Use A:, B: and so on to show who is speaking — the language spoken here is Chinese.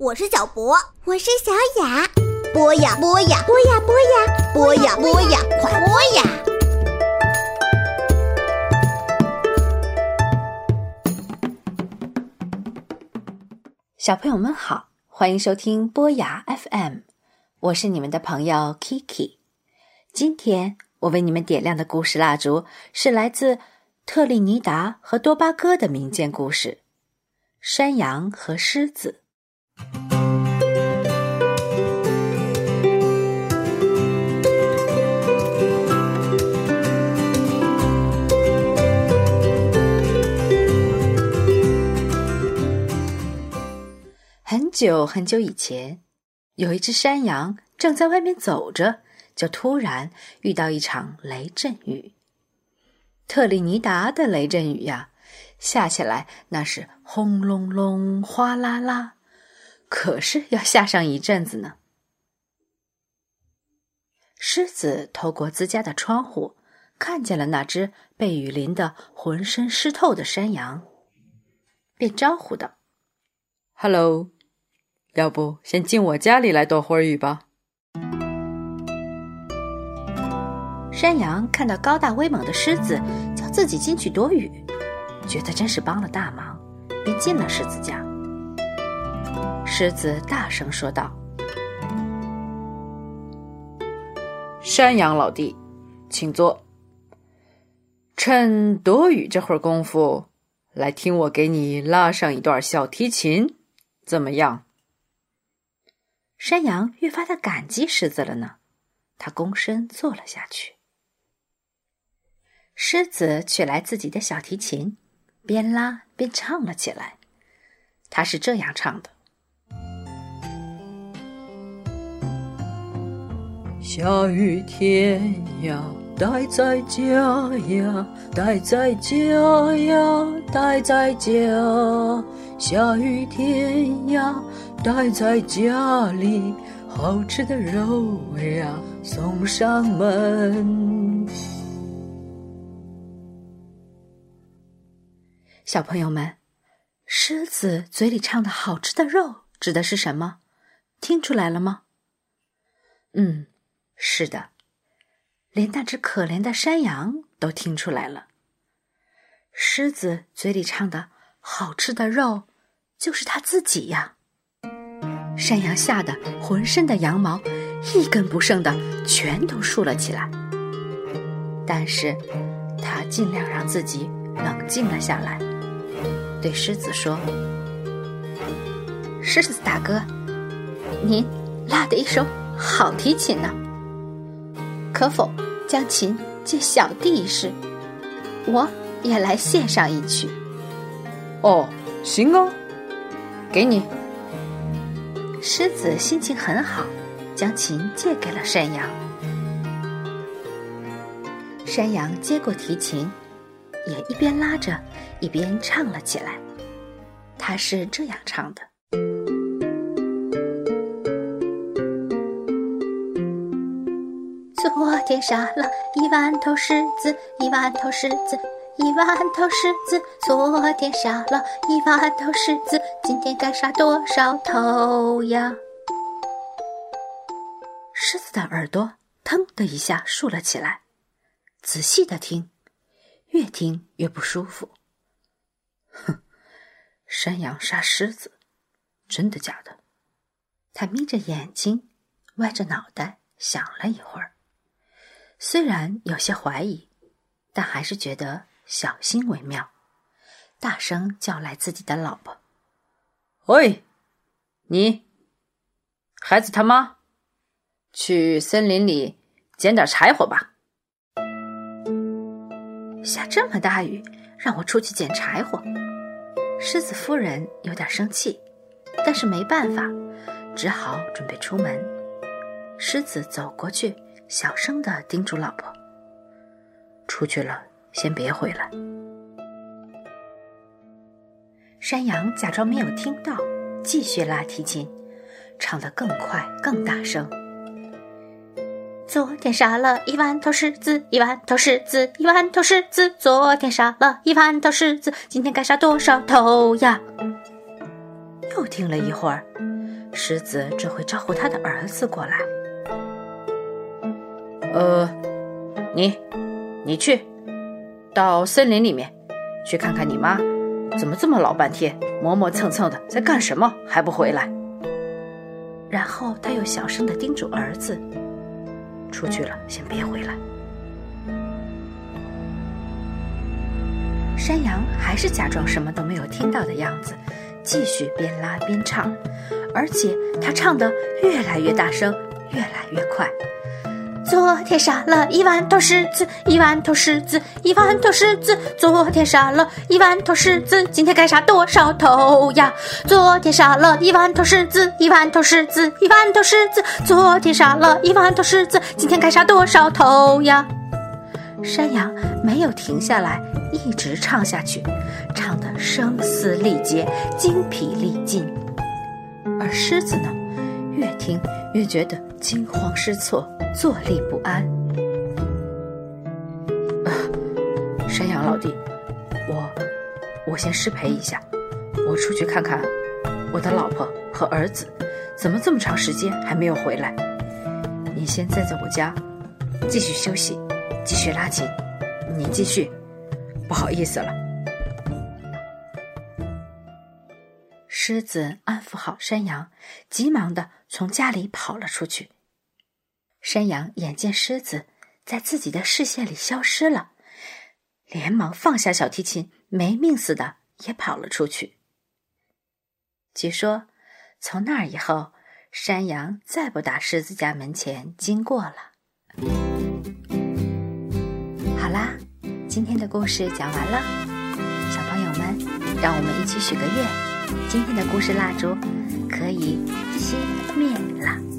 A: 我是小博，
B: 我是小雅。
A: 播呀播呀，
B: 播呀播呀，
A: 播呀播呀，快播呀！
C: 小朋友们好，欢迎收听波雅 FM，我是你们的朋友 Kiki。今天我为你们点亮的故事蜡烛是来自特立尼达和多巴哥的民间故事《山羊和狮子》。久很久以前，有一只山羊正在外面走着，就突然遇到一场雷阵雨。特立尼达的雷阵雨呀，下起来那是轰隆隆、哗啦啦，可是要下上一阵子呢。狮子透过自家的窗户，看见了那只被雨淋得浑身湿透的山羊，便招呼道：“Hello。”要不先进我家里来躲会儿雨吧。山羊看到高大威猛的狮子叫自己进去躲雨，觉得真是帮了大忙，便进了狮子家。狮子大声说道：“山羊老弟，请坐。趁躲雨这会儿功夫，来听我给你拉上一段小提琴，怎么样？”山羊越发的感激狮子了呢，他躬身坐了下去。狮子取来自己的小提琴，边拉边唱了起来。他是这样唱的：“下雨天呀，待在家呀，待在家呀，待在家。下雨天呀。”待在家里，好吃的肉呀送上门。小朋友们，狮子嘴里唱的好吃的肉指的是什么？听出来了吗？嗯，是的，连那只可怜的山羊都听出来了。狮子嘴里唱的好吃的肉，就是它自己呀。山羊吓得浑身的羊毛一根不剩的全都竖了起来，但是他尽量让自己冷静了下来，对狮子说：“狮子大哥，您拉的一手好提琴呢，可否将琴借小弟一试？我也来献上一曲。”“哦，行啊，给你。”狮子心情很好，将琴借给了山羊。山羊接过提琴，也一边拉着，一边唱了起来。他是这样唱的：昨天杀了一万头狮子，一万头狮子。一万头狮子，昨天杀了一万头狮子，今天该杀多少头呀？狮子的耳朵腾的一下竖了起来，仔细的听，越听越不舒服。哼，山羊杀狮子，真的假的？他眯着眼睛，歪着脑袋想了一会儿，虽然有些怀疑，但还是觉得。小心为妙，大声叫来自己的老婆：“喂，你，孩子他妈，去森林里捡点柴火吧。下这么大雨，让我出去捡柴火。”狮子夫人有点生气，但是没办法，只好准备出门。狮子走过去，小声的叮嘱老婆：“出去了。”先别回来。山羊假装没有听到，继续拉提琴，唱得更快更大声。昨天杀了一万头狮子，一万头狮子，一万头狮子。昨天杀了一万头狮子，今天该杀多少头呀？又听了一会儿，狮子只会招呼他的儿子过来。呃，你，你去到森林里面去看看你妈，怎么这么老半天磨磨蹭蹭的，在干什么还不回来？然后他又小声的叮嘱儿子：“出去了，先别回来。”山羊还是假装什么都没有听到的样子，继续边拉边唱，而且他唱的越来越大声，越来越快。
B: 昨天杀了一万头狮子，一万头狮子，一万头狮子。昨天杀了一万头狮子，今天该杀多少头呀？昨天杀了一万头狮子，一万头狮子，一万头狮子。昨天杀了一万头狮子，今天该杀多少头呀？
C: 山羊没有停下来，一直唱下去，唱得声嘶力竭、精疲力尽。而狮子呢，越听越觉得惊慌失措、坐立不安。山羊老弟，我我先失陪一下，我出去看看我的老婆和儿子，怎么这么长时间还没有回来？你先在在我家，继续休息。继续拉琴，你继续。不好意思了。狮子安抚好山羊，急忙的从家里跑了出去。山羊眼见狮子在自己的视线里消失了，连忙放下小提琴，没命似的也跑了出去。据说，从那儿以后，山羊再不打狮子家门前经过了。好啦，今天的故事讲完了，小朋友们，让我们一起许个愿，今天的故事蜡烛可以熄灭了。